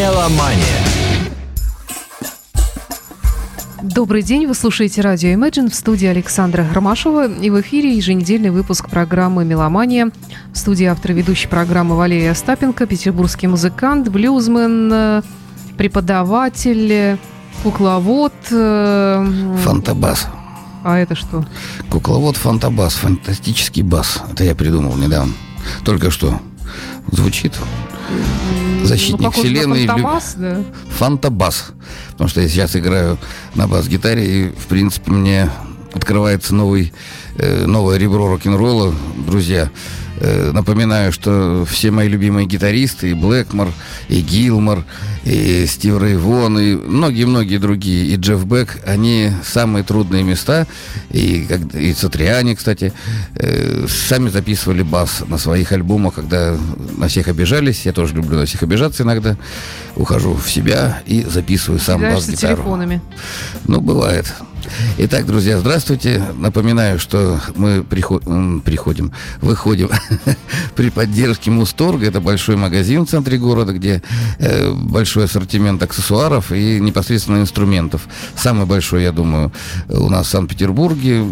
Меломания. Добрый день, вы слушаете радио Imagine в студии Александра Ромашова и в эфире еженедельный выпуск программы «Меломания». В студии автор ведущей программы Валерия Остапенко, петербургский музыкант, блюзмен, э, преподаватель, кукловод. э, Фантабас. А это что? Кукловод Фантабас. Фантастический бас. Это я придумал недавно. Только что. Звучит. Защитник ну, вселенной. фантомас, да. Фантабас. Потому что я сейчас играю на бас-гитаре, и, в принципе, мне открывается новый, э, новое ребро рок-н-ролла. Друзья, напоминаю, что все мои любимые гитаристы, и Блэкмор, и Гилмор, и Стив Рэй Вон, и многие-многие другие, и Джефф Бек, они самые трудные места, и, и Сатриани, кстати, э, сами записывали бас на своих альбомах, когда на всех обижались. Я тоже люблю на всех обижаться иногда. Ухожу в себя и записываю сам бас-гитару. телефонами. Ну, бывает. Итак, друзья, здравствуйте. Напоминаю, что мы приходим, выходим при поддержке Мусторга. Это большой магазин в центре города, где э, большой ассортимент аксессуаров и непосредственно инструментов. Самый большой, я думаю, у нас в Санкт-Петербурге.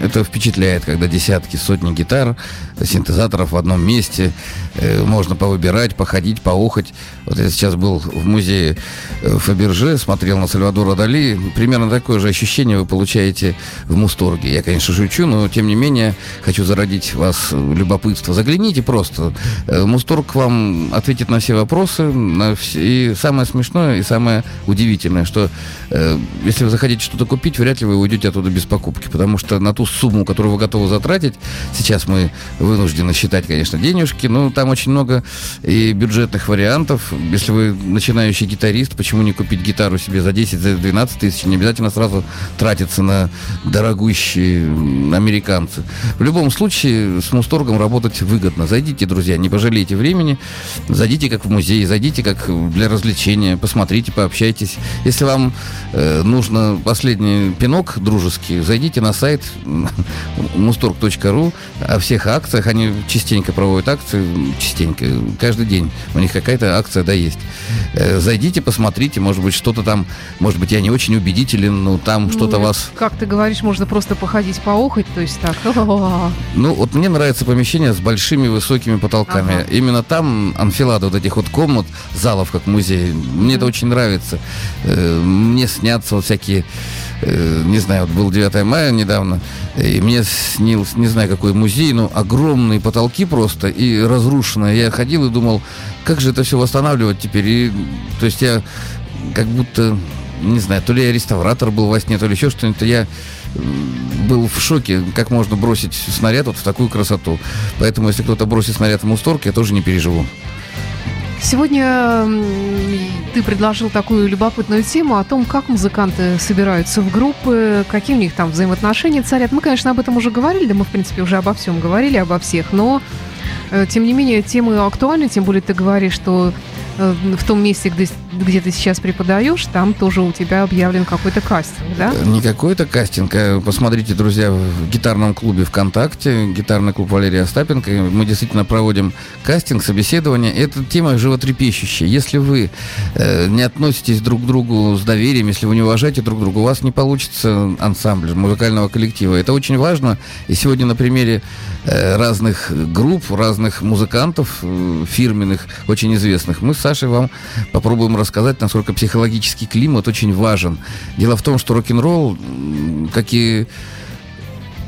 Это впечатляет, когда десятки, сотни гитар, синтезаторов в одном месте. Э, Можно повыбирать, походить, поухать. Вот я сейчас был в музее э, Фаберже, смотрел на Сальвадора Дали. Примерно такое же ощущение вы получаете в Мусторге. Я, конечно, шучу, но тем не менее хочу зародить вас любопытство. Загляните просто. Э, Мусторг вам ответит на все вопросы. на все- И самое смешное и самое удивительное, что э, если вы захотите что-то купить, вряд ли вы уйдете оттуда без покупки, потому что на ту сумму, которую вы готовы затратить, сейчас мы вынуждены считать, конечно, денежки, но там очень много и бюджетных вариантов. Если вы начинающий гитарист, почему не купить гитару себе за 10, за 12 тысяч, не обязательно сразу тратиться на дорогущие американцы. В любом случае, с Мусторгом работать выгодно. Зайдите, друзья, не пожалейте времени, зайдите как в музей, зайдите как для развлечения, посмотрите, пообщайтесь. Если вам э, нужно последний пинок дружеский, зайдите на сайт mustorg.ru о всех акциях. Они частенько проводят акции, частенько, каждый день у них какая-то акция, да, есть. Э, Зайдите, посмотрите, может быть, что-то там, может быть, я не очень убедителен, но там что-то Ну, вас... Как ты говоришь, можно просто походить, поохать, то есть так. Ну, вот мне нравится помещение с большими высокими потолками. Ага. Именно там анфилада вот этих вот комнат, залов, как музей. Мне это очень нравится. Э, Мне снятся вот всякие, э, не знаю, вот был 9 мая недавно, и мне снился, не знаю, какой музей, но огромные потолки просто и разрушенные. Я ходил и думал, как же это все восстанавливать теперь? И, то есть я как будто, не знаю, то ли я реставратор был во сне, то ли еще что-нибудь. Я был в шоке, как можно бросить снаряд вот в такую красоту. Поэтому, если кто-то бросит снаряд в Мусторг, я тоже не переживу. Сегодня ты предложил такую любопытную тему о том, как музыканты собираются в группы, какие у них там взаимоотношения царят. Мы, конечно, об этом уже говорили, да мы, в принципе, уже обо всем говорили, обо всех, но, э, тем не менее, темы актуальны, тем более ты говоришь, что в том месте, где, где ты сейчас преподаешь, там тоже у тебя объявлен какой-то кастинг, да? Э, Не какой-то кастинг, а посмотрите, друзья, в гитарном клубе ВКонтакте, гитарный клуб Валерия Остапенко, мы действительно проводим кастинг, собеседование. Эта тема животрепещущая. Если вы э, не относитесь друг к другу с доверием, если вы не уважаете друг друга, у вас не получится ансамбль музыкального коллектива. Это очень важно. И сегодня на примере э, разных групп, разных музыкантов э, фирменных, очень известных, мы с Сашей вам попробуем рассказать, насколько психологический климат очень важен. Дело в том, что рок-н-ролл, как и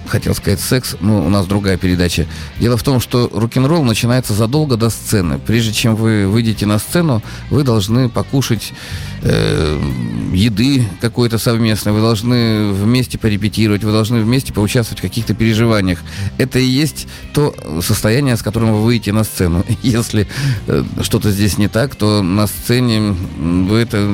хотел сказать секс, но у нас другая передача. Дело в том, что рок-н-ролл начинается задолго до сцены. Прежде чем вы выйдете на сцену, вы должны покушать э, еды какой-то совместной, вы должны вместе порепетировать, вы должны вместе поучаствовать в каких-то переживаниях. Это и есть то состояние, с которым вы выйдете на сцену. Если э, что-то здесь не так, то на сцене вы это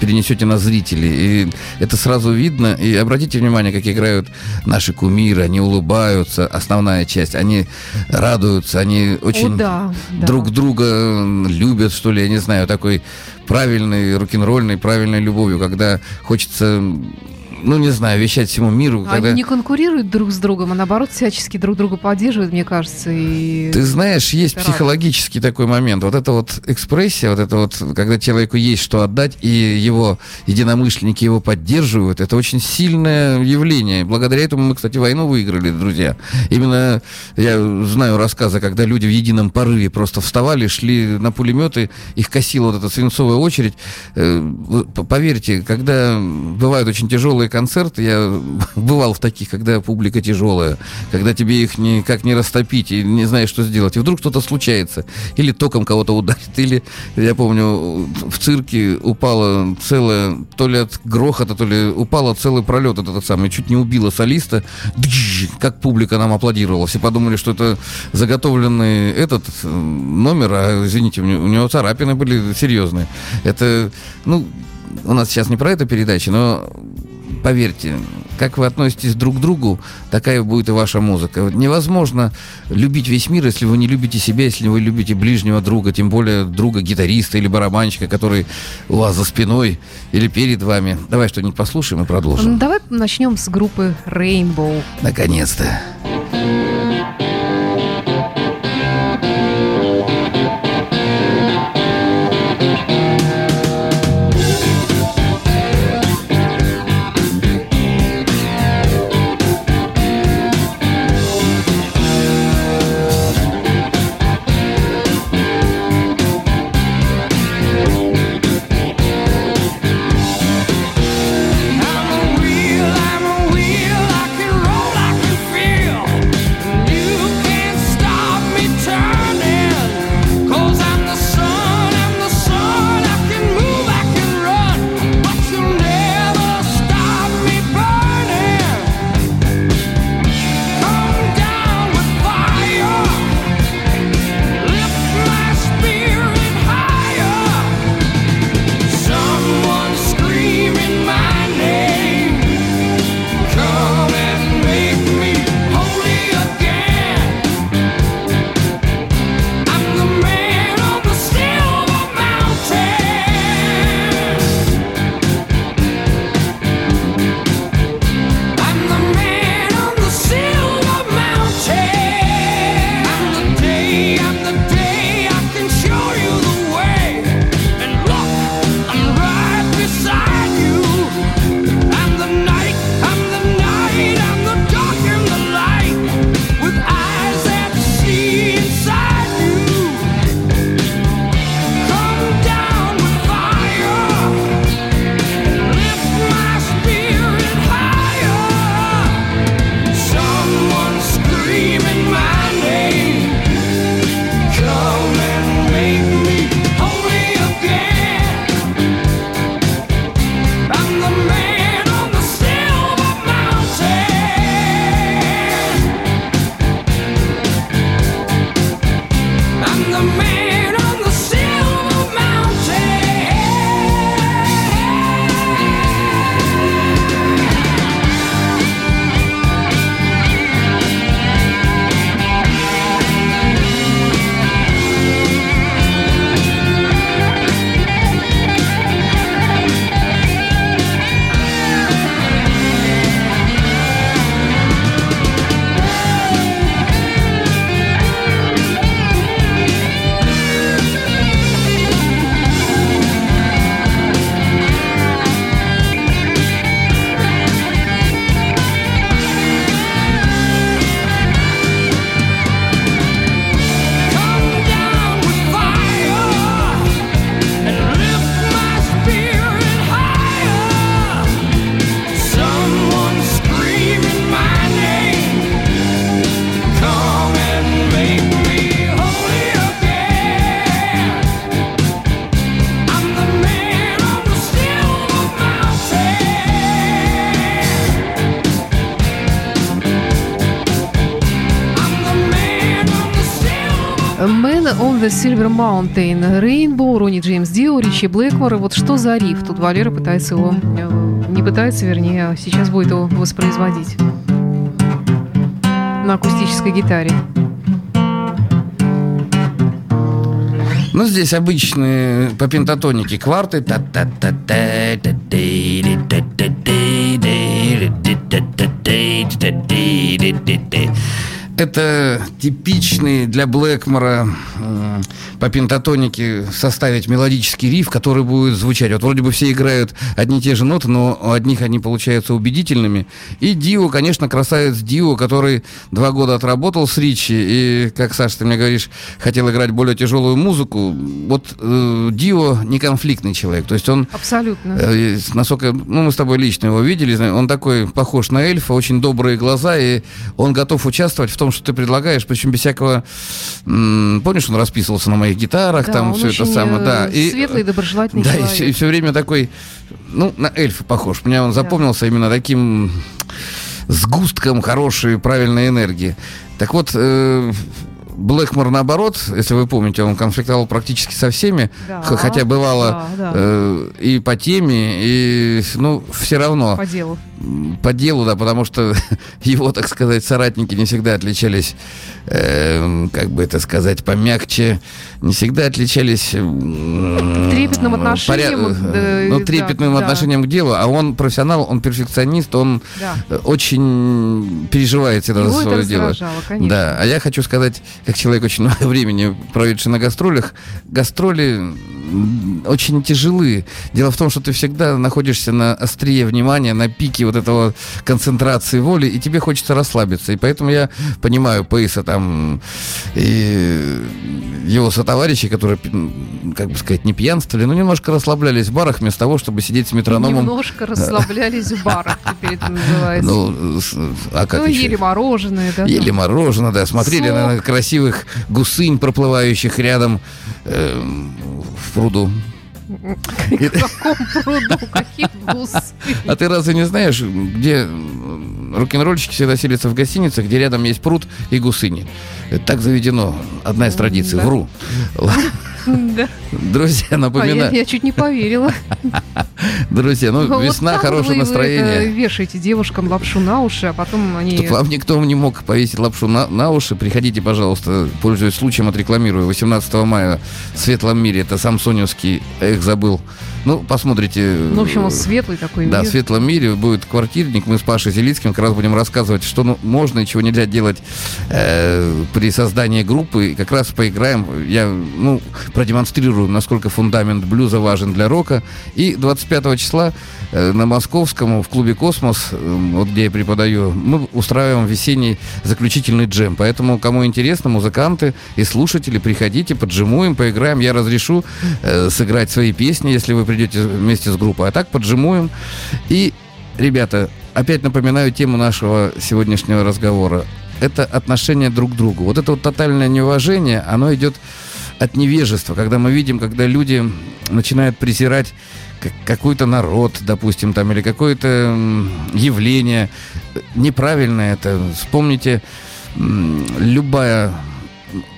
перенесете на зрителей. И это сразу видно. И обратите внимание, как играют наши кумиры. Они улыбаются, основная часть. Они радуются, они очень О, да, да. друг друга любят, что ли, я не знаю, такой правильной рок-н-ролльной, правильной любовью, когда хочется ну, не знаю, вещать всему миру. Они когда... не конкурируют друг с другом, а наоборот всячески друг друга поддерживают, мне кажется. И... Ты знаешь, есть это психологический такой момент. Вот это вот экспрессия, вот это вот, когда человеку есть что отдать, и его единомышленники его поддерживают, это очень сильное явление. Благодаря этому мы, кстати, войну выиграли, друзья. Именно я знаю рассказы, когда люди в едином порыве просто вставали, шли на пулеметы, их косила вот эта свинцовая очередь. Э, поверьте, когда бывают очень тяжелые концерты, я бывал в таких, когда публика тяжелая, когда тебе их никак не растопить и не знаешь, что сделать. И вдруг что-то случается. Или током кого-то ударит, или, я помню, в цирке упала целая, то ли от грохота, то ли упала целый пролет этот самый, чуть не убила солиста. Как публика нам аплодировала. Все подумали, что это заготовленный этот номер, а, извините, у него царапины были серьезные. Это, ну, у нас сейчас не про это передача, но поверьте, как вы относитесь друг к другу, такая будет и ваша музыка. Невозможно любить весь мир, если вы не любите себя, если вы любите ближнего друга, тем более друга гитариста или барабанщика, который у вас за спиной или перед вами. Давай что-нибудь послушаем и продолжим. Давай начнем с группы Rainbow. Наконец-то. Silver Mountain, Rainbow, Ронни Джеймс Дио, Ричи Блэкмор. Вот что за риф? Тут Валера пытается его... Э, не пытается, вернее, а сейчас будет его воспроизводить. На акустической гитаре. Ну, здесь обычные по пентатонике кварты. -та -та -та -та -та -та -та -та Это типичный для Блэкмора э, по пентатонике составить мелодический риф, который будет звучать. Вот вроде бы все играют одни и те же ноты, но у одних они получаются убедительными. И Дио, конечно, красавец Дио, который два года отработал с Ричи, и, как, Саша, ты мне говоришь, хотел играть более тяжелую музыку. Вот э, Дио не конфликтный человек. То есть он... Абсолютно. Э, насколько... Ну, мы с тобой лично его видели. Он такой похож на эльфа, очень добрые глаза, и он готов участвовать в том, том, что ты предлагаешь, причем без всякого... Помнишь, он расписывался на моих гитарах, да, там все это самое, да. И, светлый, доброжелательный да, человек. И все, и все время такой, ну, на эльфа похож. Мне он запомнился да. именно таким сгустком хорошей, правильной энергии. Так вот, э, Блэкмор, наоборот, если вы помните, он конфликтовал практически со всеми, да, хотя бывало да, да. Э, и по теме, и, ну, все равно. По делу. По делу, да, потому что его, так сказать, соратники не всегда отличались, э, как бы это сказать, помягче, не всегда отличались... Э, трепетным отношением. Поряд... Да, ну, трепетным да, отношением да. к делу, а он профессионал, он перфекционист, он да. очень переживает всегда за свое дело. Конечно. Да, а я хочу сказать, как человек очень много времени проведший на гастролях, гастроли очень тяжелы. Дело в том, что ты всегда находишься на острие внимания, на пике вот этого концентрации воли, и тебе хочется расслабиться. И поэтому я понимаю Пейса там и его сотоварищи, которые, как бы сказать, не пьянствовали, но немножко расслаблялись в барах вместо того, чтобы сидеть с метрономом. Немножко расслаблялись в барах, теперь это называется. Ну, а как ну еще? ели мороженое, да? Ели мороженое, да, смотрели на красивых гусынь, проплывающих рядом э, в пруду. В каком пруду? Каких гусынь? А ты разве не знаешь, где рок-н-ролльщики всегда селятся в гостиницах, где рядом есть пруд и гусыни? Так заведено. Одна из традиций. Вру. Да. Друзья, напоминаю. А я, я чуть не поверила. Друзья, ну, весна, хорошее вы, настроение. Вы вешаете девушкам лапшу на уши, а потом они... Чтоб вам никто не мог повесить лапшу на, на уши, приходите, пожалуйста, пользуясь случаем, отрекламирую. 18 мая в Светлом мире, это Самсоневский, эх, забыл. Ну, посмотрите. Ну, в общем, он светлый такой Да, мир. в Светлом мире будет квартирник. Мы с Пашей Зелицким как раз будем рассказывать, что ну, можно и чего нельзя делать э, при создании группы. И как раз поиграем. Я, ну, продемонстрирую, насколько фундамент блюза важен для рока. И 25 числа э, на Московском в клубе «Космос», э, вот где я преподаю, мы устраиваем весенний заключительный джем. Поэтому, кому интересно, музыканты и слушатели, приходите, поджимуем, поиграем. Я разрешу э, сыграть свои песни, если вы придете вместе с группой. А так поджимуем. И, ребята, опять напоминаю тему нашего сегодняшнего разговора. Это отношение друг к другу. Вот это вот тотальное неуважение, оно идет от невежества, когда мы видим, когда люди начинают презирать какой-то народ, допустим, там, или какое-то явление. Неправильно это. Вспомните, любая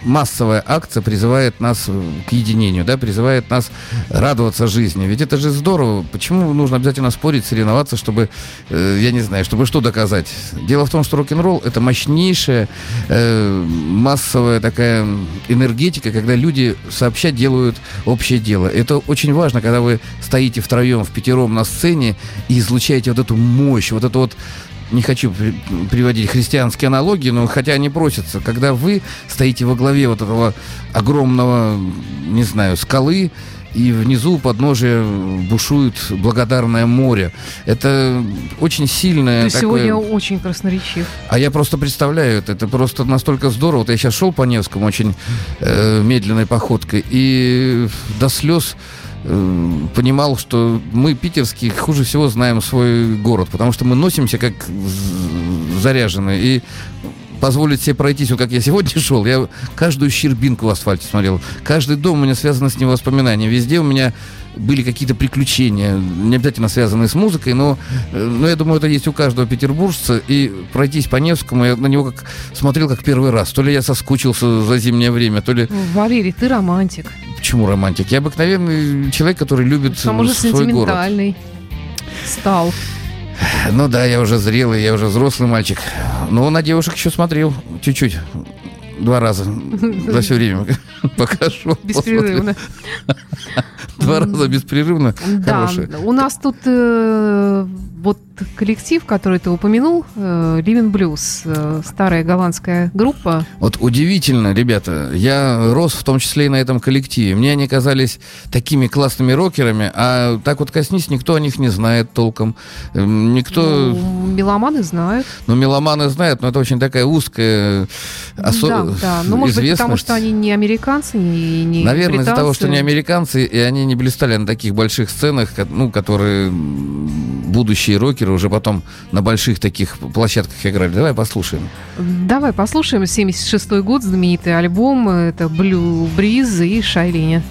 массовая акция призывает нас к единению, да, призывает нас радоваться жизни. Ведь это же здорово. Почему нужно обязательно спорить, соревноваться, чтобы, э, я не знаю, чтобы что доказать? Дело в том, что рок-н-ролл это мощнейшая э, массовая такая энергетика, когда люди сообща делают общее дело. Это очень важно, когда вы стоите втроем, в пятером на сцене и излучаете вот эту мощь, вот эту вот не хочу при, приводить христианские аналогии, но хотя они просятся, когда вы стоите во главе вот этого огромного, не знаю, скалы, и внизу у подножия бушует благодарное море. Это очень сильное Ты такое... сегодня очень красноречив. А я просто представляю это. Это просто настолько здорово. Вот я сейчас шел по Невскому очень э, медленной походкой, и до слез понимал, что мы, питерские, хуже всего знаем свой город, потому что мы носимся как заряженные. И позволить себе пройтись, вот как я сегодня шел, я каждую щербинку в асфальте смотрел. Каждый дом у меня связан с ним воспоминания. Везде у меня были какие-то приключения, не обязательно связанные с музыкой, но, э, но я думаю, это есть у каждого петербуржца. И пройтись по Невскому, я на него как смотрел как первый раз. То ли я соскучился за зимнее время, то ли... Валерий, ты романтик. Почему романтик? Я обыкновенный человек, который любит Сам уже свой сентиментальный город. стал. Ну да, я уже зрелый, я уже взрослый мальчик. Но на девушек еще смотрел чуть-чуть. Два раза за все время. Пока шел. Беспрерывно. Два раза беспрерывно. Да, у нас тут э, вот коллектив, который ты упомянул, Living э, Blues, э, старая голландская группа. Вот удивительно, ребята, я рос в том числе и на этом коллективе. Мне они казались такими классными рокерами, а так вот коснись, никто о них не знает толком. Эм, никто... Ну, меломаны знают. Ну, меломаны знают, но это очень такая узкая осо... Да, да. Ну, может быть, потому что они не американцы, не, не Наверное, из-за того, что не американцы, и они не блистали на таких больших сценах, ну, которые будущие рокеры уже потом на больших таких площадках играли. Давай послушаем. Давай послушаем. 76-й год, знаменитый альбом. Это Blue Breeze и Шайлини.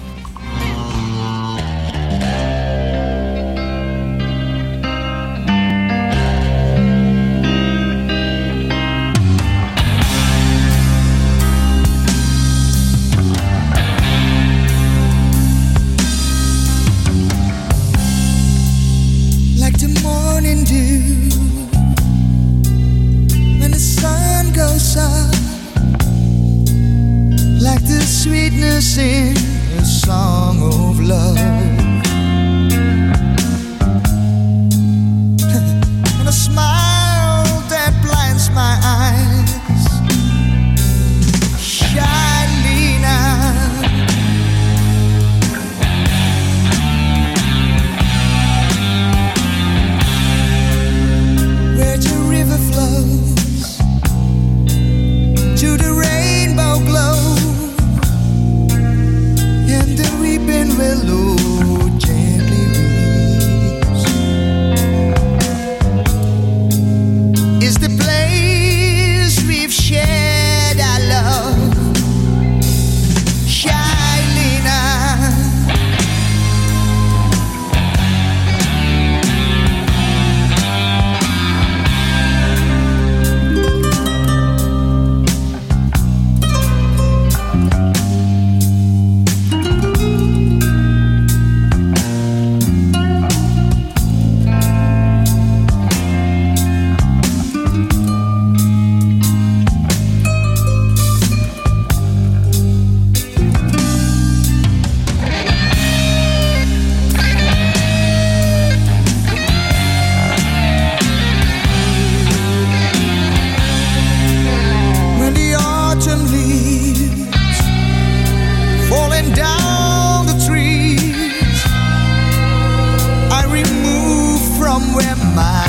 my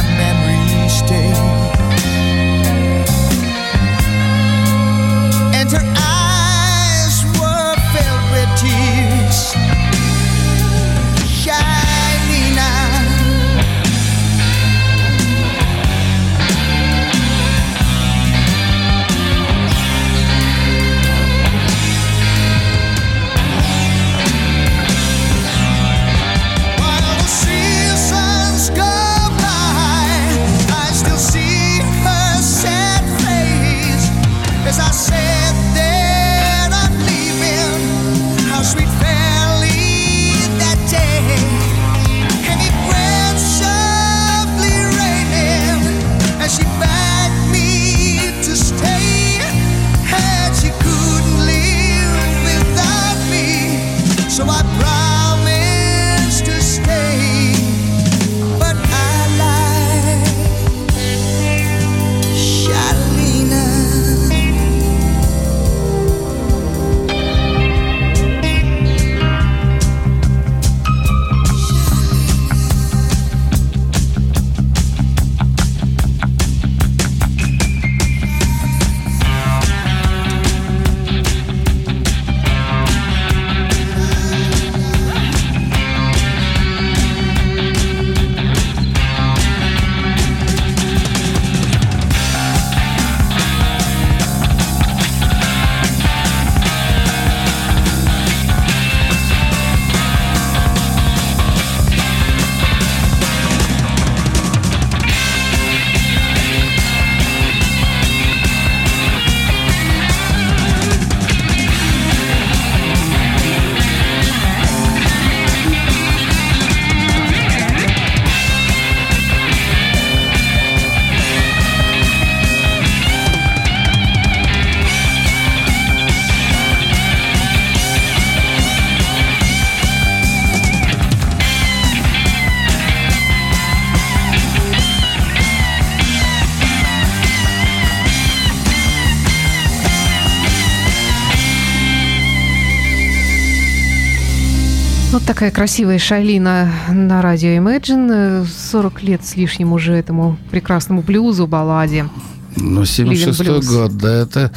такая красивая Шайлина на радио Imagine. 40 лет с лишним уже этому прекрасному блюзу, балладе. Ну, 76 год, да, это,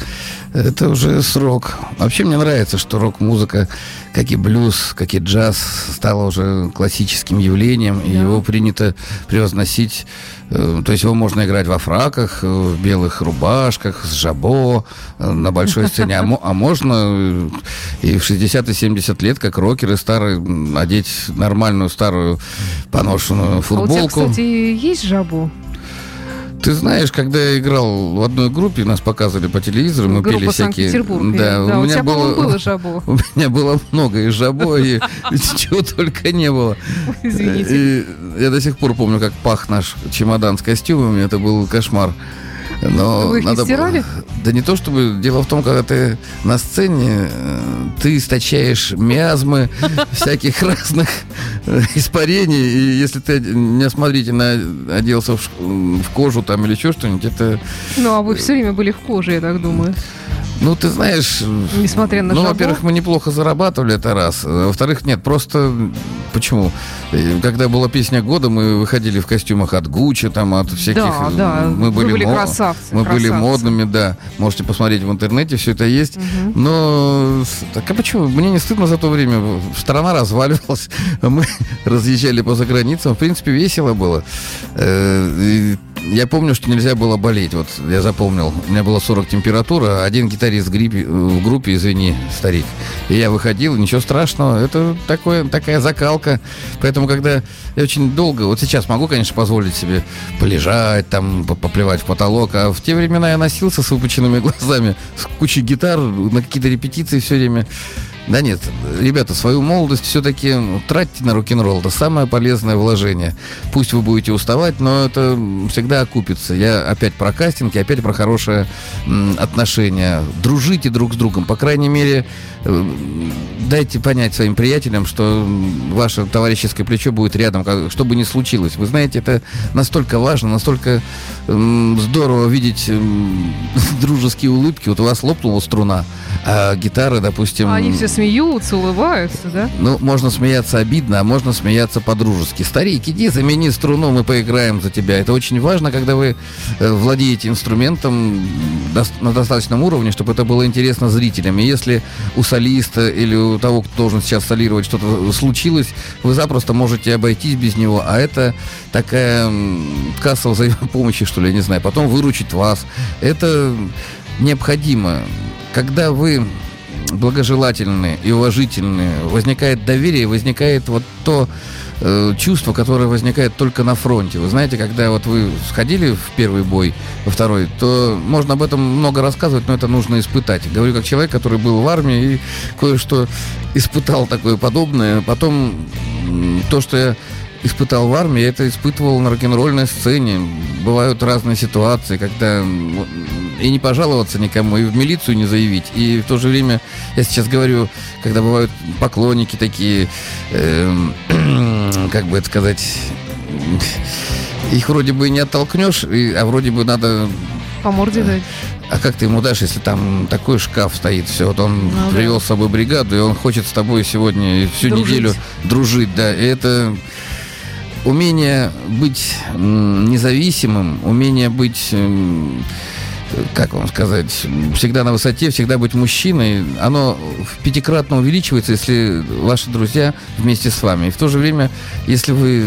это уже срок. Вообще мне нравится, что рок-музыка, как и блюз, как и джаз, стала уже классическим явлением, да. и его принято превозносить. Э, то есть его можно играть во фраках, э, в белых рубашках, с жабо, э, на большой сцене. А, а можно и в 60 и 70 лет, как рокеры старые, одеть нормальную старую поношенную футболку. А у тебя, кстати, есть жабо? Ты знаешь, когда я играл в одной группе, нас показывали по телевизору, мы Группа пели всякие... Да, да, у, у меня было, было жабо. У меня было много и жабо, и чего только не было. Извините. я до сих пор помню, как пах наш чемодан с костюмами, это был кошмар. Но Вы их надо стирали? Да не то чтобы. Дело в том, когда ты на сцене, э, ты источаешь миазмы всяких разных э, испарений. И если ты неосмотрительно оделся в кожу там или еще что-нибудь, это... Ну, а вы все время были в коже, я так думаю. Ну, ты знаешь... Несмотря на Ну, во-первых, мы неплохо зарабатывали, это раз. Во-вторых, нет, просто... Почему? Когда была песня года, мы выходили в костюмах от Гуччи, там, от всяких... Да, да. Мы были, были мо... красавцы. Мы красавцы. были модными, да. Можете посмотреть в интернете, все это есть. Угу. Но... Так, а почему? Мне не стыдно за то время. Страна разваливалась, мы разъезжали по заграницам. В принципе, весело было. Э, я помню, что нельзя было болеть. Вот я запомнил. У меня было 40 температура, один гитарист в, гриппе, в группе, извини, старик. И я выходил, ничего страшного. Это такое, такая закалка. Поэтому, когда я очень долго, вот сейчас могу, конечно, позволить себе полежать, там, поплевать в потолок, а в те времена я носился с выпученными глазами, с кучей гитар, на какие-то репетиции все время. Да нет, ребята, свою молодость все-таки тратьте на рок-н-ролл. Это самое полезное вложение. Пусть вы будете уставать, но это всегда окупится. Я опять про кастинг опять про хорошее отношение. Дружите друг с другом. По крайней мере, дайте понять своим приятелям, что ваше товарищеское плечо будет рядом, что бы ни случилось. Вы знаете, это настолько важно, настолько здорово видеть дружеские улыбки. Вот у вас лопнула струна, а гитара, допустим... Они все смеются, улыбаются, да? Ну, можно смеяться обидно, а можно смеяться по-дружески. Старик, иди, замени струну, мы поиграем за тебя. Это очень важно, когда вы э, владеете инструментом на достаточном уровне, чтобы это было интересно зрителям. И если у солиста или у того, кто должен сейчас солировать, что-то случилось, вы запросто можете обойтись без него. А это такая касса взаимопомощи, что ли, я не знаю. Потом выручить вас. Это необходимо. Когда вы благожелательные и уважительные, возникает доверие, возникает вот то э, чувство, которое возникает только на фронте. Вы знаете, когда вот вы сходили в первый бой, во второй, то можно об этом много рассказывать, но это нужно испытать. Говорю как человек, который был в армии и кое-что испытал такое подобное. Потом то, что я испытал в армии, я это испытывал на рок-н-ролльной сцене. Бывают разные ситуации, когда и не пожаловаться никому, и в милицию не заявить. И в то же время, я сейчас говорю, когда бывают поклонники такие, э, как бы это сказать, их вроде бы не оттолкнешь, и, а вроде бы надо... По морде дать. А как ты ему дашь, если там такой шкаф стоит, все, вот он ну, привел да. с собой бригаду, и он хочет с тобой сегодня всю дружить. неделю дружить, да, и это умение быть независимым, умение быть как вам сказать, всегда на высоте, всегда быть мужчиной, оно пятикратно увеличивается, если ваши друзья вместе с вами. И в то же время, если вы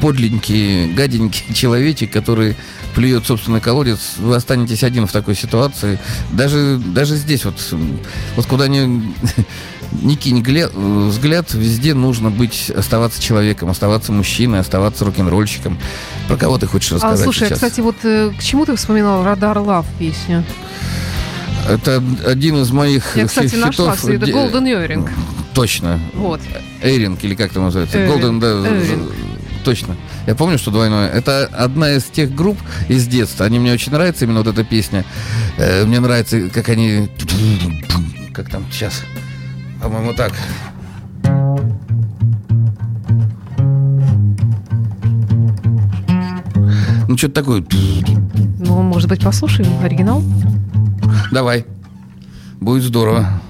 подленький, гаденький человечек, который плюет собственный колодец, вы останетесь один в такой ситуации. Даже, даже здесь вот, вот куда не не кинь взгляд, везде нужно быть, оставаться человеком, оставаться мужчиной, оставаться рок-н-ролльщиком. Про кого ты хочешь а, рассказать а, Слушай, сейчас? кстати, вот э, к чему ты вспоминал «Радар Лав» песню? Это один из моих Я, кстати, хитов. нашла, это Golden Earring. Точно. Вот. Эйринг, или как это называется? Golden. Эйринг. Точно. Я помню, что двойное. Это одна из тех групп из детства. Они мне очень нравятся, именно вот эта песня. Э, мне нравится, как они... Как там сейчас... По-моему, так. Ну, что-то такое. Ну, может быть, послушаем оригинал? Давай. Будет здорово.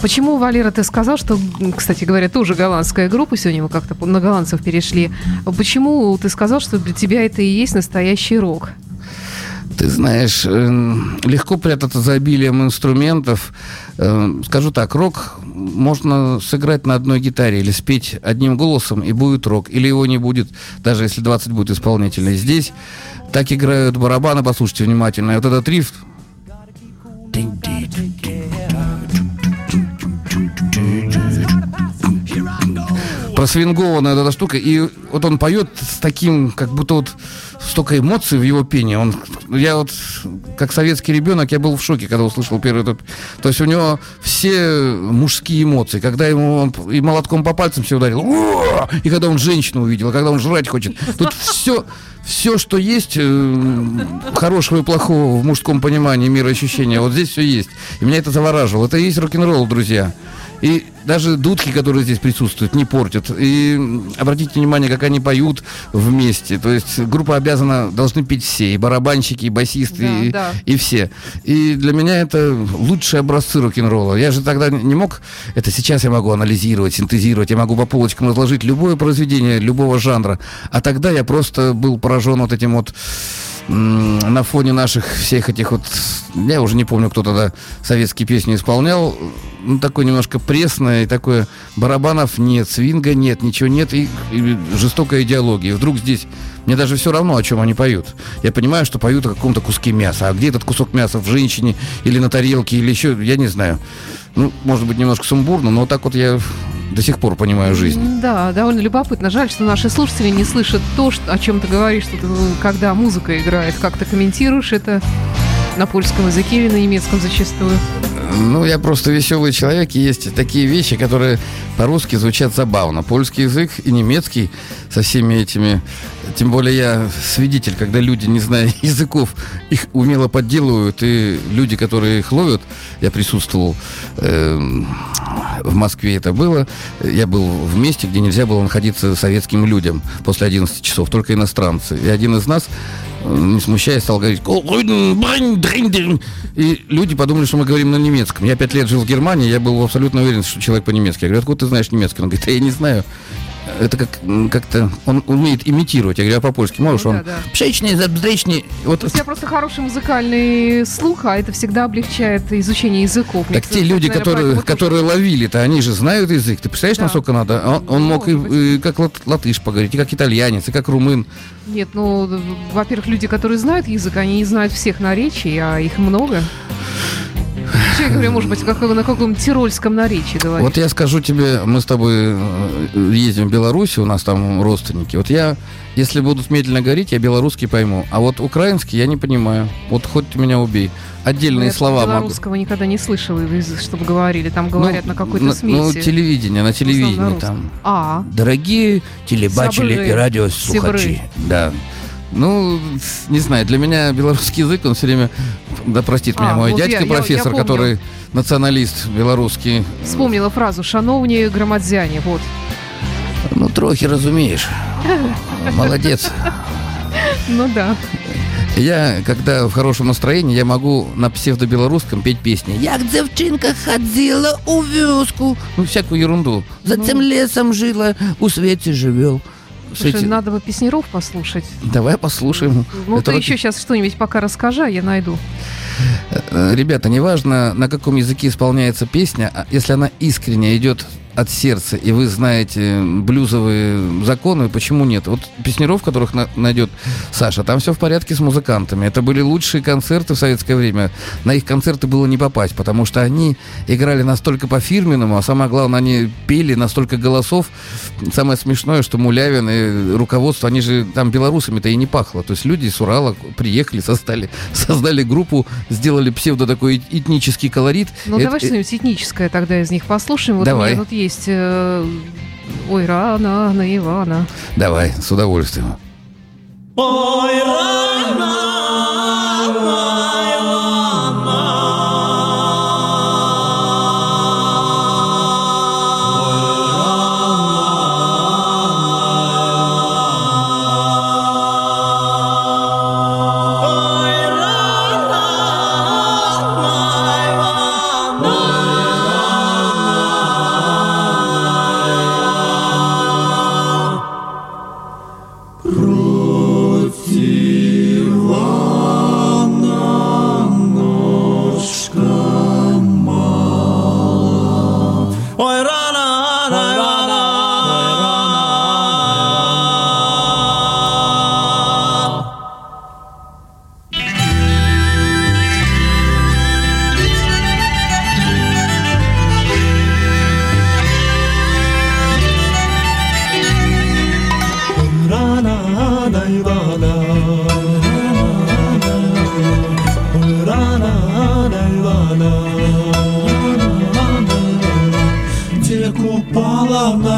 Почему, Валера, ты сказал, что, кстати говоря, тоже голландская группа, сегодня мы как-то на голландцев перешли. Почему ты сказал, что для тебя это и есть настоящий рок? Ты знаешь, э, легко прятаться за обилием инструментов. Э, Скажу так, рок можно сыграть на одной гитаре или спеть одним голосом, и будет рок. Или его не будет, даже если 20 будет исполнителей. Здесь так играют барабаны, послушайте внимательно. И вот этот риф... просвингованная эта штука, и вот он поет с таким, как будто вот столько эмоций в его пении. Он, я вот, как советский ребенок, я был в шоке, когда услышал первый этот... То есть у него все мужские эмоции. Когда ему он и молотком по пальцам все ударил, и когда он женщину увидел, и когда он жрать хочет. Тут все, все, что есть э, хорошего и плохого в мужском понимании мира ощущения, вот здесь все есть. И меня это завораживало. Это и есть рок-н-ролл, друзья. И даже дудки, которые здесь присутствуют, не портят. И обратите внимание, как они поют вместе. То есть группа обязана, должны петь все. И барабанщики, и басисты, Да, и, да. и все. И для меня это лучшие образцы рок-н-ролла. Я же тогда не мог... Это сейчас я могу анализировать, синтезировать. Я могу по полочкам разложить любое произведение любого жанра. А тогда я просто был поражен вот этим вот на фоне наших всех этих вот, я уже не помню, кто тогда советские песни исполнял, ну, такое немножко пресное, такое, барабанов нет, свинга нет, ничего нет, и, и жестокая идеология. И вдруг здесь, мне даже все равно, о чем они поют. Я понимаю, что поют о каком-то куске мяса, а где этот кусок мяса, в женщине или на тарелке, или еще, я не знаю. Ну, может быть, немножко сумбурно, но так вот я до сих пор понимаю жизнь. Да, довольно любопытно. Жаль, что наши слушатели не слышат то, что, о чем ты говоришь, что ты, ну, когда музыка играет, как ты комментируешь это на польском языке или на немецком зачастую. Ну, я просто веселый человек, и есть такие вещи, которые по-русски звучат забавно. Польский язык и немецкий со всеми этими... Тем более я свидетель, когда люди, не зная языков, их умело подделывают, и люди, которые их ловят, я присутствовал эм, в Москве это было, я был в месте, где нельзя было находиться советским людям после 11 часов, только иностранцы. И один из нас э, не смущаясь, стал говорить и люди подумали, что мы говорим на немецком. Я пять лет жил в Германии, я был абсолютно уверен, что человек по-немецки. Я говорю, откуда ты знаешь немецкий? Он говорит, «А я не знаю. Это как как-то он умеет имитировать. Я говорю, а по-польски можешь? Ну он да, да. пшечный, забздречный. Вот У тебя просто хороший музыкальный слух, а это всегда облегчает изучение языков. Мне Так те кажется, люди, наверное, которые, которые ловили-то, они же знают язык. Ты представляешь, Да. насколько надо? Он, он мог и, и как лат- латыш поговорить, и как итальянец, и как румын. Нет, ну, во-первых, люди, которые знают язык, они не знают всех наречий, а их много. Еще я говорю, может быть, как, на каком тирольском наречии говорить. Вот я скажу тебе, мы с тобой э, ездим в Беларусь, у нас там родственники. Вот я, если будут медленно говорить, я белорусский пойму. А вот украинский я не понимаю. Вот хоть меня убей. Отдельные Я слова могу. белорусского никогда не слышала, из- чтобы говорили. Там говорят на какой-то Ну, смеси. телевидение, на телевидении на там. А, Дорогие телебачили Сябры. и радиослухачи. Сябры. Да. Ну, не знаю, для меня белорусский язык, он все время, да простит меня А, мой вот я- дядька я- я профессор, помню. который националист белорусский. вспомнила фразу «Шановні громадзяне». Вот. Ну, трохи разумеешь. Молодец. Ну да. Я, когда в хорошем настроении, я могу на псевдобелорусском петь песни. Як девчинка ходила у вёску. Ну, всякую ерунду. За Ну. тем лесом жила, у свете живел. Слушай, Свете- надо бы песнеров послушать. Давай послушаем. Ну, Это ты вот- еще сейчас что-нибудь пока расскажи, а я найду. Э, Ребята, неважно, на каком языке исполняется песня, а если она искренне идет от сердца, и вы знаете блюзовые законы, почему нет? Вот песнеров, которых на- найдет Саша, там все в порядке с музыкантами. Это были лучшие концерты в советское время. На их концерты было не попасть, потому что они играли настолько по-фирменному, а самое главное, они пели настолько голосов. Самое смешное, что Мулявин и руководство, они же там белорусами-то и не пахло. То есть люди с Урала приехали, создали, создали группу, сделали псевдо такой эт- этнический колорит. Ну, давай что-нибудь этническое тогда из них послушаем. Вот Давай. у меня тут есть... э, Ой, рано на Ивана. Давай, с удовольствием. Ой, рано,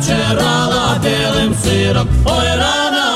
večerala, delim sirom, oj rana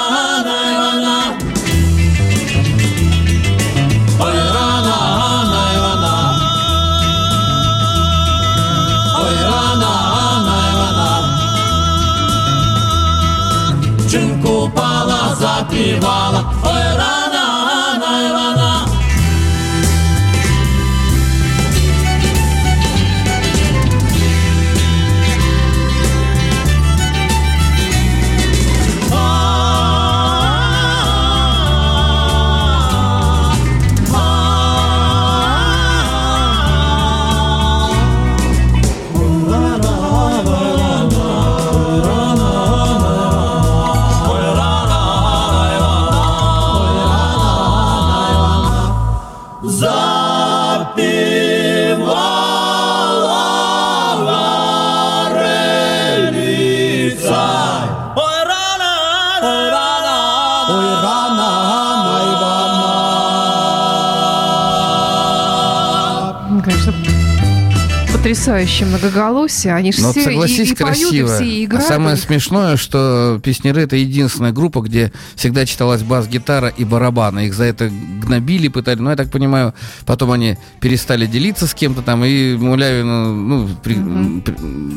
Потрясающе многоголосие. Они же Но все согласись, и, и поют, и красиво. все и а играют. самое смешное, что песнеры это единственная группа, где всегда читалась бас-гитара и барабаны. Их за это гнобили, пытали. Но я так понимаю, потом они перестали делиться с кем-то там, и Муляевину ну, при- пр-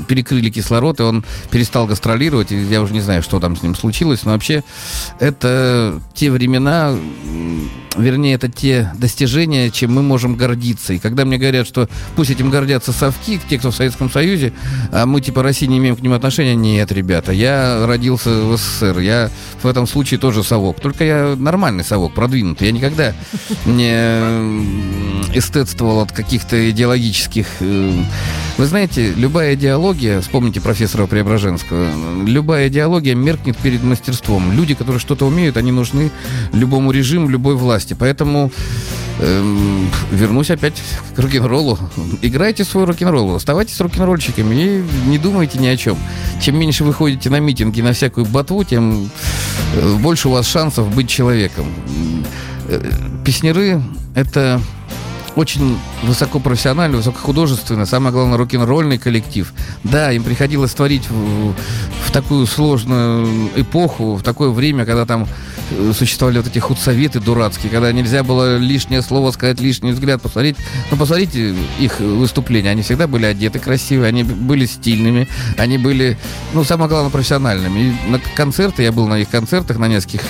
перекрыли кислород, и он перестал гастролировать. И я уже не знаю, что там с ним случилось. Но вообще это те времена, вернее, это те достижения, чем мы можем гордиться. И когда мне говорят, что пусть этим гордятся совки, те, кто в Советском Союзе, а мы типа России не имеем к ним отношения, нет, ребята, я родился в СССР, я в этом случае тоже совок. Только я нормальный совок, продвинутый. Я никогда не м, эстетствовал от каких-то идеологических... э, Вы знаете, любая идеология, вспомните профессора Преображенского, любая идеология меркнет перед мастерством. Люди, которые что-то умеют, они нужны любому режиму, любой власти. Поэтому эм, вернусь опять к рок-н-роллу. Играйте свой рок-н-ролл, оставайтесь рок-н-ролльщиками и не думайте ни о чем. Чем меньше вы ходите на митинги, на всякую ботву, тем э, больше у вас шансов быть человеком. Э, Песнеры — это очень высокопрофессиональный, высокохудожественный, самое главное, рок-н-ролльный коллектив. Да, им приходилось творить в, в такую сложную эпоху, в такое время, когда там существовали вот эти худсоветы дурацкие, когда нельзя было лишнее слово сказать, лишний взгляд посмотреть. Ну, посмотрите их выступления. Они всегда были одеты красиво, они были стильными, они были, ну, самое главное, профессиональными. И на концерты, я был на их концертах, на нескольких,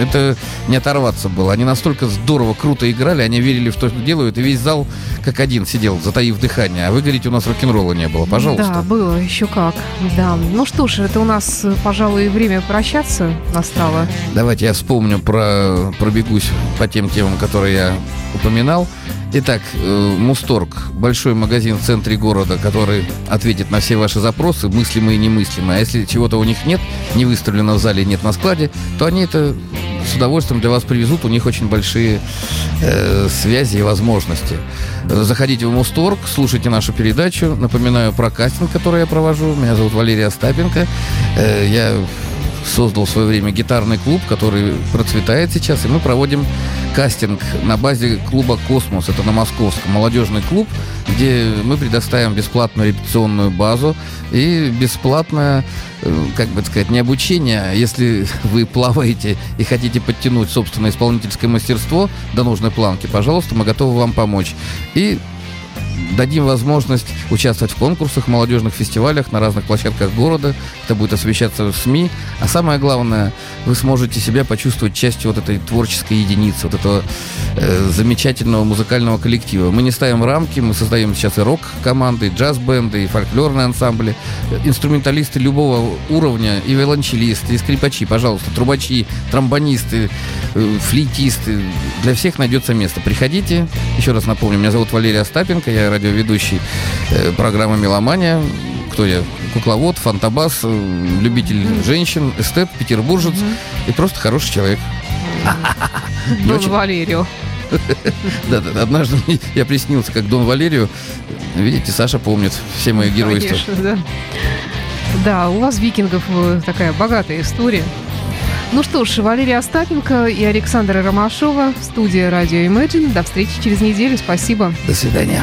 это не оторваться было. Они настолько здорово, круто играли, они верили в то, что делают, и весь зал как один сидел, затаив дыхание. А вы говорите, у нас рок-н-ролла не было. Пожалуйста. Да, было еще как. Да. Ну что ж, это у нас, пожалуй, время прощаться настало. Давайте я вспомню про пробегусь по тем темам, которые я упоминал. Итак, э, Мусторг, большой магазин в центре города, который ответит на все ваши запросы, мыслимые и немыслимые. А если чего-то у них нет, не выставлено в зале, нет на складе, то они это с удовольствием для вас привезут. У них очень большие э, связи и возможности. Заходите в Мусторг, слушайте нашу передачу. Напоминаю про кастинг, который я провожу. Меня зовут Валерий Остапенко. Э, я создал в свое время гитарный клуб, который процветает сейчас, и мы проводим кастинг на базе клуба «Космос». Это на Московском. Молодежный клуб, где мы предоставим бесплатную репетиционную базу и бесплатное, э, как бы сказать, не обучение, а если вы плаваете и хотите подтянуть собственное исполнительское мастерство до нужной планки, пожалуйста, мы готовы вам помочь. И дадим возможность участвовать в конкурсах, молодежных фестивалях на разных площадках города. Это будет освещаться в СМИ. А самое главное, вы сможете себя почувствовать частью вот этой творческой единицы, вот этого э, замечательного музыкального коллектива. Мы не ставим рамки, мы создаем сейчас и рок-команды, и джаз-бенды, и фольклорные ансамбли, инструменталисты любого уровня, и виолончелисты, и скрипачи, пожалуйста, трубачи, тромбонисты, э, флейтисты. Для всех найдется место. Приходите. Еще раз напомню, меня зовут Валерий Остапенко, я радиоведущий э, программы «Меломания». Кто я? Кукловод, фантобас, э, любитель женщин, эстет, петербуржец и просто хороший человек. Дон очень- Валерио. Да, да, однажды я приснился как Дон Валерию. Видите, Саша помнит все мои геройства. Конечно, да. Да, у вас викингов э, такая богатая история. Ну что ж, Валерия Остапенко и Александра Ромашова в студии радио Imagine. До встречи через неделю. Спасибо. До свидания.